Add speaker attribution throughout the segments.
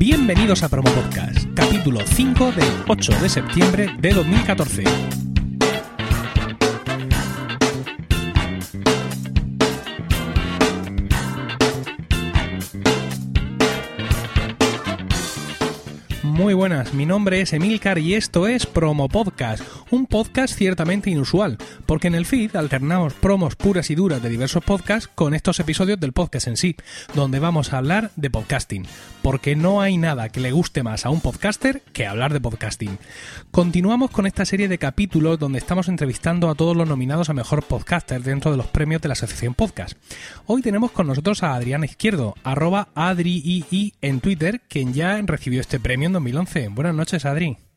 Speaker 1: Bienvenidos a Promo Podcast, capítulo 5 del 8 de septiembre de 2014. Muy buenas, mi nombre es Emilcar y esto es Promo Podcast, un podcast ciertamente inusual, porque en el feed alternamos promos puras y duras de diversos podcasts con estos episodios del podcast en sí, donde vamos a hablar de podcasting, porque no hay nada que le guste más a un podcaster que hablar de podcasting. Continuamos con esta serie de capítulos donde estamos entrevistando a todos los nominados a mejor podcaster dentro de los premios de la Asociación Podcast. Hoy tenemos con nosotros a Adrián Izquierdo, arroba AdriII en Twitter, quien ya recibió este premio en 2011. Buenas noches, Adri.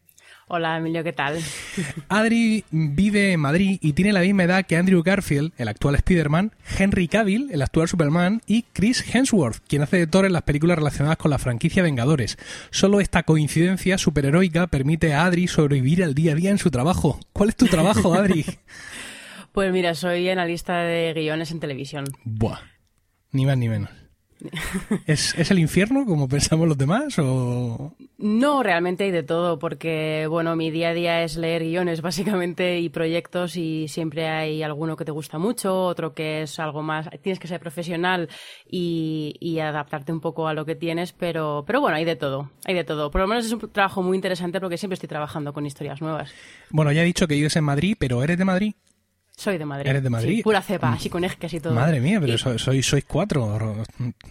Speaker 2: Hola, Emilio, ¿qué tal?
Speaker 1: Adri vive en Madrid y tiene la misma edad que Andrew Garfield, el actual Spider-Man, Henry Cavill, el actual Superman, y Chris Hemsworth, quien hace de Thor en las películas relacionadas con la franquicia Vengadores. Solo esta coincidencia superheroica permite a Adri sobrevivir al día a día en su trabajo. ¿Cuál es tu trabajo, Adri?
Speaker 2: pues mira, soy analista de guiones en televisión.
Speaker 1: Buah, ni más ni menos. ¿Es, ¿Es, el infierno como pensamos los demás o...?
Speaker 2: No, realmente hay de todo porque, bueno, mi día a día es leer guiones básicamente y proyectos y siempre hay alguno que te gusta mucho, otro que es algo más... Tienes que ser profesional y, y adaptarte un poco a lo que tienes, pero, pero bueno, hay de todo, hay de todo. Por lo menos es un trabajo muy interesante porque siempre estoy trabajando con historias nuevas.
Speaker 1: Bueno, ya he dicho que vives en Madrid, pero ¿eres de Madrid?
Speaker 2: Soy de Madrid.
Speaker 1: ¿Eres de Madrid?
Speaker 2: Sí, pura cepa, así con ejes y todo.
Speaker 1: Madre mía, pero sois, sois cuatro,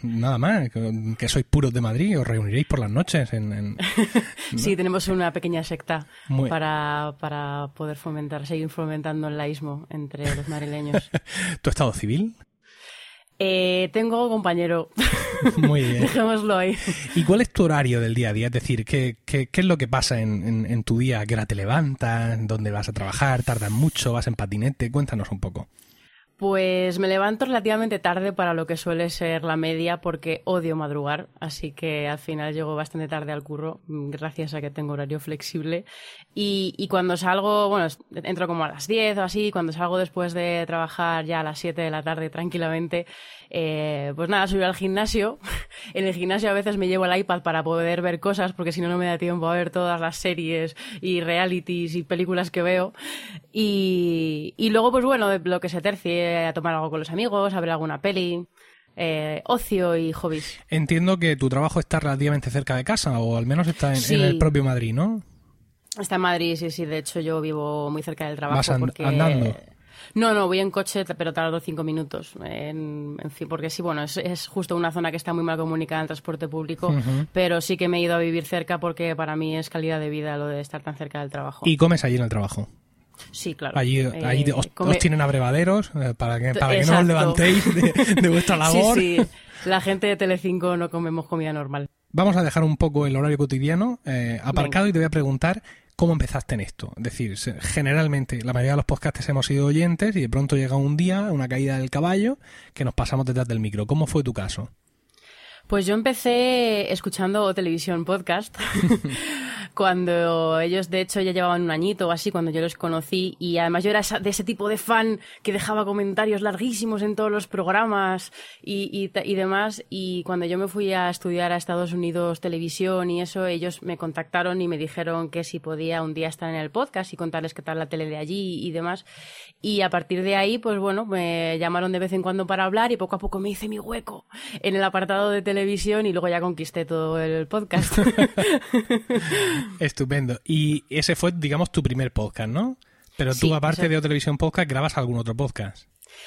Speaker 1: nada más, que sois puros de Madrid, os reuniréis por las noches. En, en...
Speaker 2: sí, tenemos una pequeña secta para, para poder fomentar, seguir fomentando el laísmo entre los madrileños.
Speaker 1: ¿Tu estado civil?
Speaker 2: Eh, tengo compañero.
Speaker 1: Muy bien.
Speaker 2: Dejémoslo ahí.
Speaker 1: ¿Y cuál es tu horario del día a día? Es decir, ¿qué, qué, qué es lo que pasa en, en, tu día? ¿A qué hora te levantas? ¿Dónde vas a trabajar? ¿Tardas mucho? ¿Vas en patinete? Cuéntanos un poco.
Speaker 2: Pues me levanto relativamente tarde para lo que suele ser la media porque odio madrugar, así que al final llego bastante tarde al curro gracias a que tengo horario flexible. Y, y cuando salgo, bueno, entro como a las 10 o así, cuando salgo después de trabajar ya a las 7 de la tarde tranquilamente, eh, pues nada, subir al gimnasio. en el gimnasio a veces me llevo el iPad para poder ver cosas porque si no no me da tiempo a ver todas las series y realities y películas que veo y, y luego pues bueno, lo que se tercie, a tomar algo con los amigos, a ver alguna peli. Eh, ocio y hobbies.
Speaker 1: Entiendo que tu trabajo está relativamente cerca de casa, o al menos está en,
Speaker 2: sí.
Speaker 1: en el propio Madrid, ¿no?
Speaker 2: Está en Madrid, sí, sí. De hecho, yo vivo muy cerca del trabajo.
Speaker 1: ¿Vas and
Speaker 2: porque...
Speaker 1: andando?
Speaker 2: No, no, voy en coche, pero tardo cinco minutos. En, en fin, porque sí, bueno, es, es, justo una zona que está muy mal comunicada en transporte público, uh -huh. pero sí que me he ido a vivir cerca porque para mí es calidad de vida lo de estar tan cerca del trabajo.
Speaker 1: ¿Y comes allí en el trabajo?
Speaker 2: Sí, claro.
Speaker 1: Allí,
Speaker 2: Eh,
Speaker 1: allí os,
Speaker 2: come-
Speaker 1: os tienen abrevaderos eh, para que, para que no os levantéis de, de vuestra labor.
Speaker 2: Sí, sí. La gente de Telecinco no comemos comida normal.
Speaker 1: Vamos a dejar un poco el horario cotidiano eh, aparcado y te voy a preguntar cómo empezaste en esto. Es decir, generalmente la mayoría de los podcasts hemos sido oyentes y de pronto llega un día, una caída del caballo, que nos pasamos detrás del micro. ¿Cómo fue tu caso?
Speaker 2: Pues yo empecé escuchando televisión podcast cuando ellos de hecho ya llevaban un añito o así cuando yo los conocí y además yo era de ese tipo de fan que dejaba comentarios larguísimos en todos los programas y, y, y demás y cuando yo me fui a estudiar a Estados Unidos televisión y eso ellos me contactaron y me dijeron que si podía un día estar en el podcast y contarles qué tal la tele de allí y demás y a partir de ahí pues bueno me llamaron de vez en cuando para hablar y poco a poco me hice mi hueco en el apartado de televisión y luego ya conquisté todo el podcast.
Speaker 1: Estupendo. Y ese fue, digamos, tu primer podcast, ¿no? Pero tú,
Speaker 2: Sí,
Speaker 1: aparte
Speaker 2: eso-
Speaker 1: de televisión podcast, grabas algún otro podcast.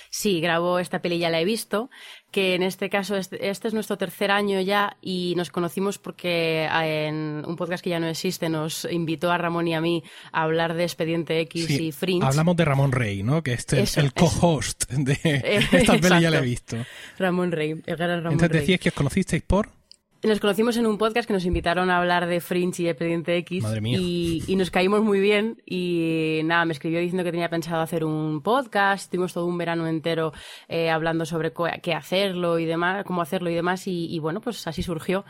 Speaker 2: Sí, grabo esta peli, ya la he visto, que en este caso este, este es nuestro tercer año ya y nos conocimos porque ah, en un podcast que ya no existe nos invitó a Ramón y a mí a hablar de Expediente X
Speaker 1: Sí,
Speaker 2: y Fringe.
Speaker 1: Hablamos de Ramón Rey, ¿no? Que este es el co-host de esta peli, ya la he visto.
Speaker 2: Ramón Rey, el gran Ramón
Speaker 1: Entonces
Speaker 2: Rey.
Speaker 1: decías que os conocisteis por...
Speaker 2: Nos conocimos en un podcast que nos invitaron a hablar de Fringe y Expediente X
Speaker 1: Madre mía.
Speaker 2: Y, y nos caímos muy bien y nada, me escribió diciendo que tenía pensado hacer un podcast, estuvimos todo un verano entero eh, hablando sobre qué hacerlo y demás, cómo hacerlo y demás y, y bueno, pues así surgió.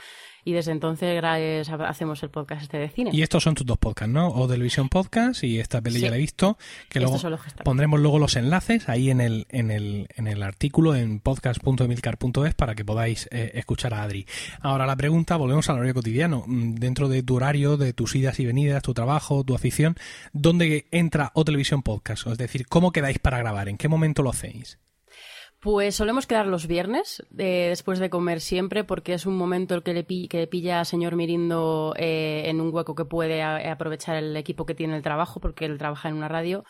Speaker 2: Y desde entonces hacemos el podcast este de cine.
Speaker 1: Y estos son tus dos podcasts, ¿no? O Televisión Podcast y esta peli ya la he visto, que luego pondremos luego los enlaces ahí en el, en el, en el artículo en podcast.emilcar.es para que podáis eh, escuchar a Adri. Ahora la pregunta, volvemos al horario cotidiano. Mm, dentro de tu horario, de tus idas y venidas, tu trabajo, tu afición, ¿dónde entra O Televisión Podcast? Es decir, ¿cómo quedáis para grabar? ¿En qué momento lo hacéis?
Speaker 2: Pues solemos quedar los viernes, eh, después de comer siempre, porque es un momento el que le, que pilla a señor Mirindo eh, en un hueco que puede aprovechar el equipo que tiene el trabajo, porque él trabaja en una radio.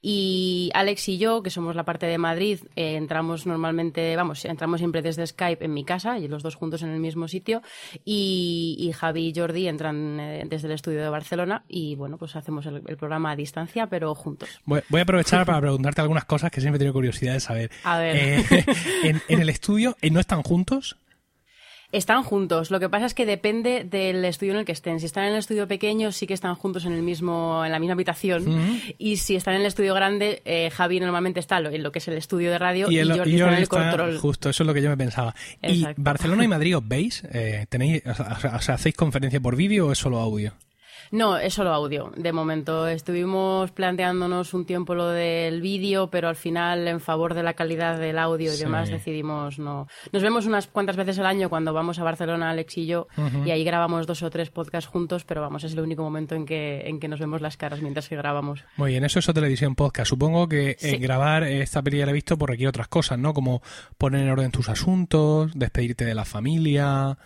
Speaker 2: Y Alex y yo, que somos la parte de Madrid, eh, entramos normalmente, vamos, entramos siempre desde Skype en mi casa y los dos juntos en el mismo sitio. Y, Javi y Jordi entran eh, desde el estudio de Barcelona y bueno, pues hacemos el, programa a distancia, pero juntos.
Speaker 1: Voy, a aprovechar para preguntarte algunas cosas que siempre he tenido curiosidad de saber.
Speaker 2: A ver.
Speaker 1: Eh, en, en, el estudio, ¿no están juntos?
Speaker 2: Están juntos. Lo que pasa es que depende del estudio en el que estén. Si están en el estudio pequeño, sí que están juntos en el mismo, en la misma habitación. Y si están en el estudio grande, eh, Javi normalmente está en lo que es el estudio de radio y, Jordi está en el control.
Speaker 1: Justo, eso es lo que yo me pensaba. ¿Y Barcelona y Madrid os veis? Eh, ¿tenéis, ¿Hacéis conferencia por vídeo o es solo audio?
Speaker 2: No, es solo audio. De momento estuvimos planteándonos un tiempo lo del vídeo, pero al final, en favor de la calidad del audio y demás, decidimos no. Nos vemos unas cuantas veces al año cuando vamos a Barcelona, Alex y yo, y ahí grabamos dos o tres podcasts juntos, pero vamos, es el único momento en que, en que nos vemos las caras mientras que grabamos.
Speaker 1: Muy bien, eso es televisión podcast. Supongo que eh, grabar esta película la he visto por requiere otras cosas, ¿no? Como poner en orden tus asuntos, despedirte de la familia.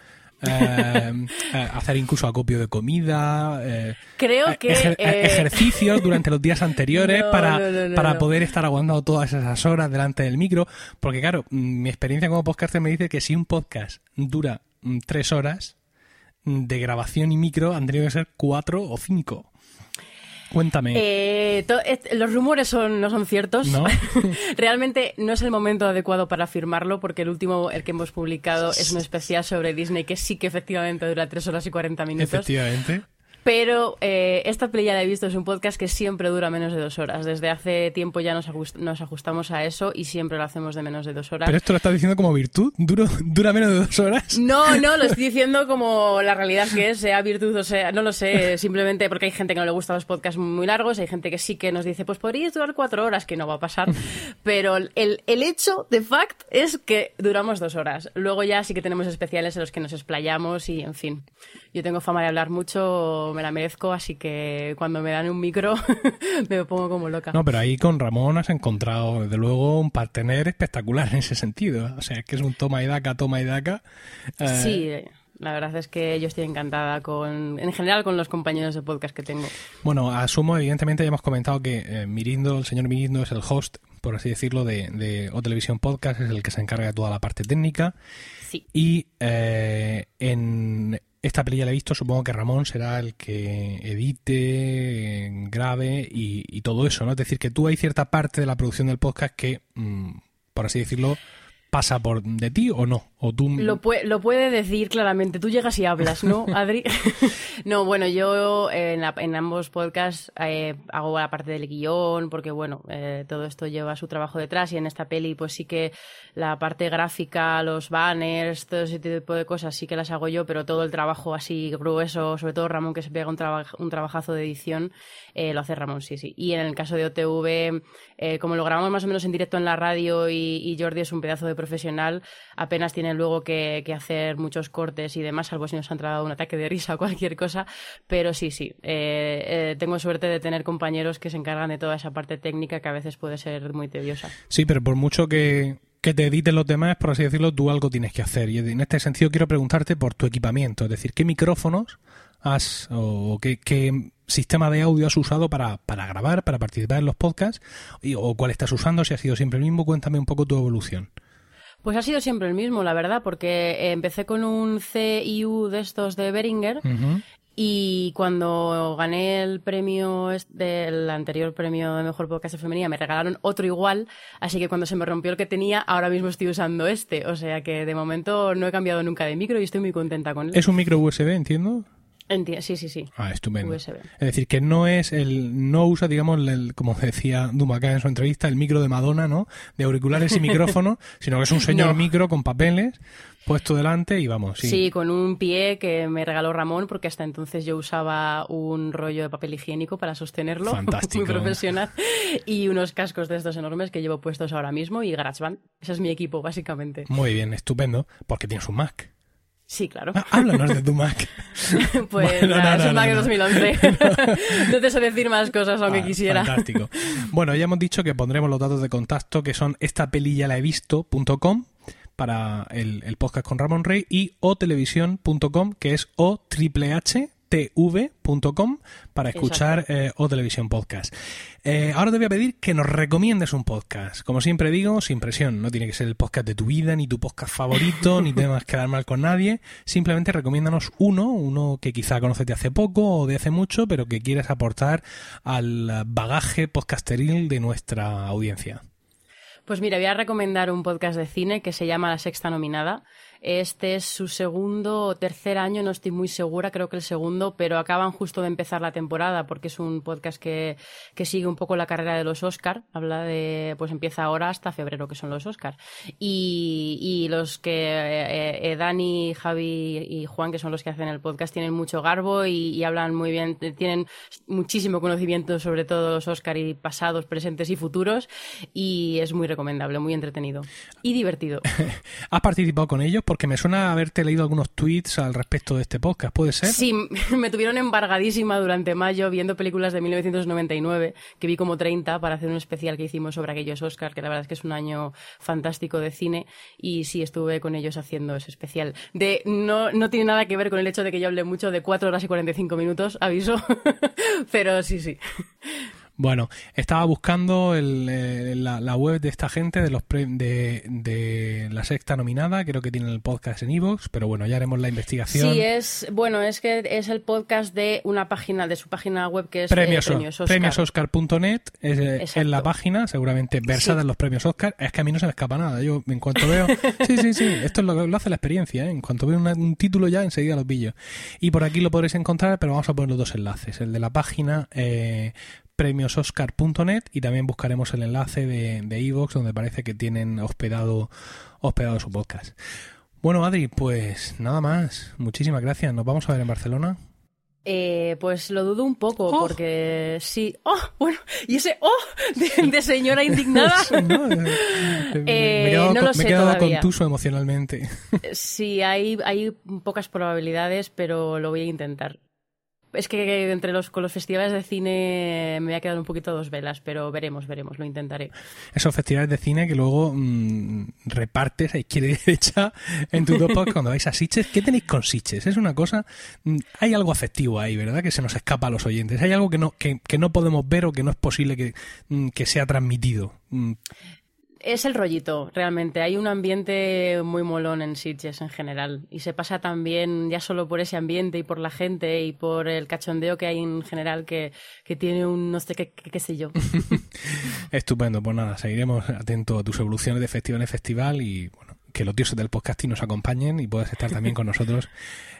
Speaker 1: Eh, eh, hacer incluso acopio de comida,
Speaker 2: eh, creo que
Speaker 1: ejercicios durante los días anteriores para, para poder estar aguantando todas esas horas delante del micro, porque claro, mi experiencia como podcaster me dice que si un podcast dura mm, tres horas mm, de grabación y micro, han tenido que ser cuatro o cinco. Cuéntame.
Speaker 2: Eh, los rumores son, no son ciertos. Realmente no es el momento adecuado para afirmarlo porque el último, el que hemos publicado, es un especial sobre Disney que sí que efectivamente dura 3 horas y 40 minutos.
Speaker 1: Efectivamente.
Speaker 2: Pero eh, esta peli ya la he visto, es un podcast que siempre dura menos de dos horas. Desde hace tiempo ya nos, nos, ajustamos a eso y siempre lo hacemos de menos de dos horas.
Speaker 1: ¿Pero esto lo estás diciendo como virtud? ¿Duro, ¿Dura menos de dos horas?
Speaker 2: No, no, lo estoy diciendo como la realidad que es, sea virtud o sea, no lo sé, simplemente porque hay gente que no le gustan los podcasts muy largos, hay gente que sí que nos dice, pues podrías durar cuatro horas, que no va a pasar. Pero el, el hecho, de fact, es que duramos dos horas. Luego ya sí que tenemos especiales en los que nos explayamos y, en fin. Yo tengo fama de hablar mucho, me la merezco, así que cuando me dan un micro me pongo como loca.
Speaker 1: No, pero ahí con Ramón has encontrado, desde luego, un partener espectacular en ese sentido. O sea, es que es un toma y daca, toma y daca.
Speaker 2: Eh, sí, la verdad es que yo estoy encantada con, en general, con los compañeros de podcast que tengo.
Speaker 1: Bueno, asumo, evidentemente, ya hemos comentado que eh, Mirindo, el señor Mirindo, es el host, por así decirlo, de, de O Televisión Podcast, es el que se encarga de toda la parte técnica.
Speaker 2: Sí.
Speaker 1: Y eh, en esta película la he visto, supongo que Ramón será el que edite, grabe y, todo eso, ¿no? Es decir, que tú hay cierta parte de la producción del podcast que, mm, por así decirlo, pasa por de ti o no? ¿O tú...
Speaker 2: lo, lo puede decir claramente. Tú llegas y hablas, ¿no, Adri? no, bueno, yo en, en ambos podcasts eh, hago la parte del guion porque, bueno, eh, todo esto lleva su trabajo detrás y en esta peli pues sí que la parte gráfica, los banners, todo ese tipo de cosas sí que las hago yo, pero todo el trabajo así grueso, sobre todo Ramón que se pega un, un trabajazo de edición, eh, lo hace Ramón, sí, sí. Y en el caso de OTV, como lo grabamos más o menos en directo en la radio y, y Jordi es un pedazo de profesional, apenas tiene luego que, hacer muchos cortes y demás, salvo si nos ha entrado un ataque de risa o cualquier cosa. Pero sí, sí, eh, eh, tengo suerte de tener compañeros que se encargan de toda esa parte técnica que a veces puede ser muy tediosa.
Speaker 1: Sí, pero por mucho que, que te editen los demás, por así decirlo, tú algo tienes que hacer. Y en este sentido quiero preguntarte por tu equipamiento, es decir, ¿qué micrófonos has o qué, qué sistema de audio has usado para, para grabar, para participar en los podcasts? ¿O cuál estás usando? Si ha sido siempre el mismo, cuéntame un poco tu evolución.
Speaker 2: Pues ha sido siempre el mismo, la verdad, porque eh, empecé con un CIU de estos de Beringer y cuando gané el premio, del anterior premio de mejor podcast femenina, me regalaron otro igual, así que cuando se me rompió el que tenía, ahora mismo estoy usando este. O sea que de momento no he cambiado nunca de micro y estoy muy contenta con él.
Speaker 1: ¿Es un micro USB, entiendo?
Speaker 2: Sí, sí, sí.
Speaker 1: Ah, estupendo. Es decir, que no es el, no usa, digamos, el, como decía Dumacá en su entrevista, el micro de Madonna, ¿no? De auriculares y micrófono, sino que es un señor micro con papeles puesto delante y vamos.
Speaker 2: Sí. sí, con un pie que me regaló Ramón, porque hasta entonces yo usaba un rollo de papel higiénico para sostenerlo.
Speaker 1: Fantástico.
Speaker 2: Muy profesional. Y unos cascos de estos enormes que llevo puestos ahora mismo y GarageBand. Ese es mi equipo, básicamente.
Speaker 1: Muy bien, estupendo, porque tienes un Mac.
Speaker 2: Sí, claro.
Speaker 1: Ah, háblanos de tu Mac.
Speaker 2: pues nada, es un Mac de 2011. no te sé decir más cosas aunque ah, quisiera.
Speaker 1: Fantástico. Bueno, ya hemos dicho que pondremos los datos de contacto que son esta pelilla la he visto.com para el, el, podcast con Ramón Rey y otelevisión.com que es o triple h tv.com para escuchar eh, o televisión podcast. Eh, ahora te voy a pedir que nos recomiendes un podcast. Como siempre digo, sin presión. No tiene que ser el podcast de tu vida, ni tu podcast favorito, ni temas quedar mal con nadie. Simplemente recomiéndanos uno, uno que quizá conoces de hace poco o de hace mucho, pero que quieres aportar al bagaje podcasteril de nuestra audiencia.
Speaker 2: Pues mira, voy a recomendar un podcast de cine que se llama La Sexta Nominada. Este es su segundo o tercer año, no estoy muy segura, creo que el segundo, pero acaban justo de empezar la temporada porque es un podcast que, que sigue un poco la carrera de los Oscar. Habla de, pues empieza ahora hasta febrero, que son los Oscar. Y, y los que eh, eh, Dani, Javi y Juan, que son los que hacen el podcast, tienen mucho garbo y, hablan muy bien, tienen muchísimo conocimiento sobre todos los Oscar y pasados, presentes y futuros. Y es muy recomendable, muy entretenido y divertido.
Speaker 1: ¿Has participado con ellos? Porque me suena haberte leído algunos tweets al respecto de este podcast, ¿puede ser?
Speaker 2: Sí, me tuvieron embargadísima durante mayo viendo películas de 1999, que vi como 30 para hacer un especial que hicimos sobre aquellos Oscars, que la verdad es que es un año fantástico de cine, y sí, estuve con ellos haciendo ese especial. De, no, no tiene nada que ver con el hecho de que yo hable mucho de 4 horas y 45 minutos, aviso, pero sí, sí.
Speaker 1: Bueno, estaba buscando eh, la, web de esta gente, de los de, de, la sexta nominada, creo que tienen el podcast en Evox, pero bueno, ya haremos la investigación.
Speaker 2: Sí, es, bueno, es que es el podcast de una página, de su página web que es eh, Premios,
Speaker 1: Premiososcar.net, es, eh, en la página, seguramente versada en los premios Oscar. Es que a mí no se me escapa nada, yo en cuanto veo... sí, sí, sí, esto es lo, lo hace la experiencia, en cuanto veo un título ya enseguida lo pillo. Y por aquí lo podréis encontrar, pero vamos a poner los dos enlaces, el de la página eh, premiososcar.net y también buscaremos el enlace de Evox donde parece que tienen hospedado, hospedado su podcast. Bueno, Adri, pues nada más. Muchísimas gracias. ¿Nos vamos a ver en Barcelona?
Speaker 2: Eh, pues lo dudo un poco, oh. porque sí. ¡Oh! Bueno, y ese ¡oh! de, señora indignada.
Speaker 1: no, eh, me he quedado,
Speaker 2: no lo
Speaker 1: sé me he quedado contuso emocionalmente.
Speaker 2: sí, hay, hay pocas probabilidades, pero lo voy a intentar. Es que entre los, con los festivales de cine me voy a quedar un poquito dos velas, pero veremos, veremos, lo intentaré.
Speaker 1: Esos festivales de cine que luego mm, repartes a izquierda y derecha en tu top cuando vais a Sitges. ¿Qué tenéis con Sitges? Es una cosa... Mm, hay algo afectivo ahí, ¿verdad? Que se nos escapa a los oyentes. Hay algo que no, que, que no podemos ver o que no es posible que, mm, que sea transmitido.
Speaker 2: Es el rollito, realmente. Hay un ambiente muy molón en Sitges en general. Y se pasa también, ya solo por ese ambiente y por la gente y por el cachondeo que hay en general, que, que tiene un no sé qué, qué, sé yo.
Speaker 1: Estupendo, pues nada, seguiremos atentos a tus evoluciones de festival en festival y bueno, que los dioses del podcasting nos acompañen y puedas estar también con nosotros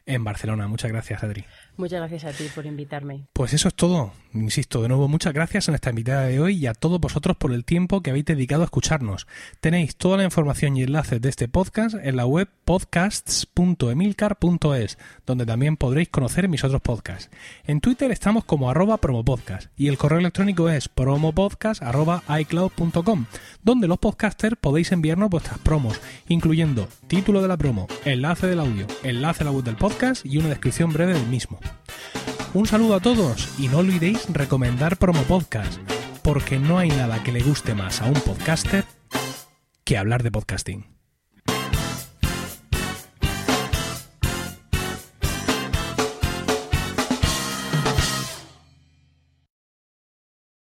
Speaker 1: en Barcelona. Muchas gracias, Adri.
Speaker 2: Muchas gracias a ti por invitarme.
Speaker 1: Pues eso es todo. Insisto, de nuevo, muchas gracias a nuestra invitada de hoy y a todos vosotros por el tiempo que habéis dedicado a escucharnos. Tenéis toda la información y enlaces de este podcast en la web podcasts.emilcar.es, donde también podréis conocer mis otros podcasts. En Twitter estamos como arroba promopodcast y el correo electrónico es promopodcast.icloud.com, donde los podcasters podéis enviarnos vuestras promos, incluyendo título de la promo, enlace del audio, enlace a la web del podcast y una descripción breve del mismo. Un saludo a todos y no olvidéis recomendar Promo Podcast, porque no hay nada que le guste más a un podcaster que hablar de podcasting.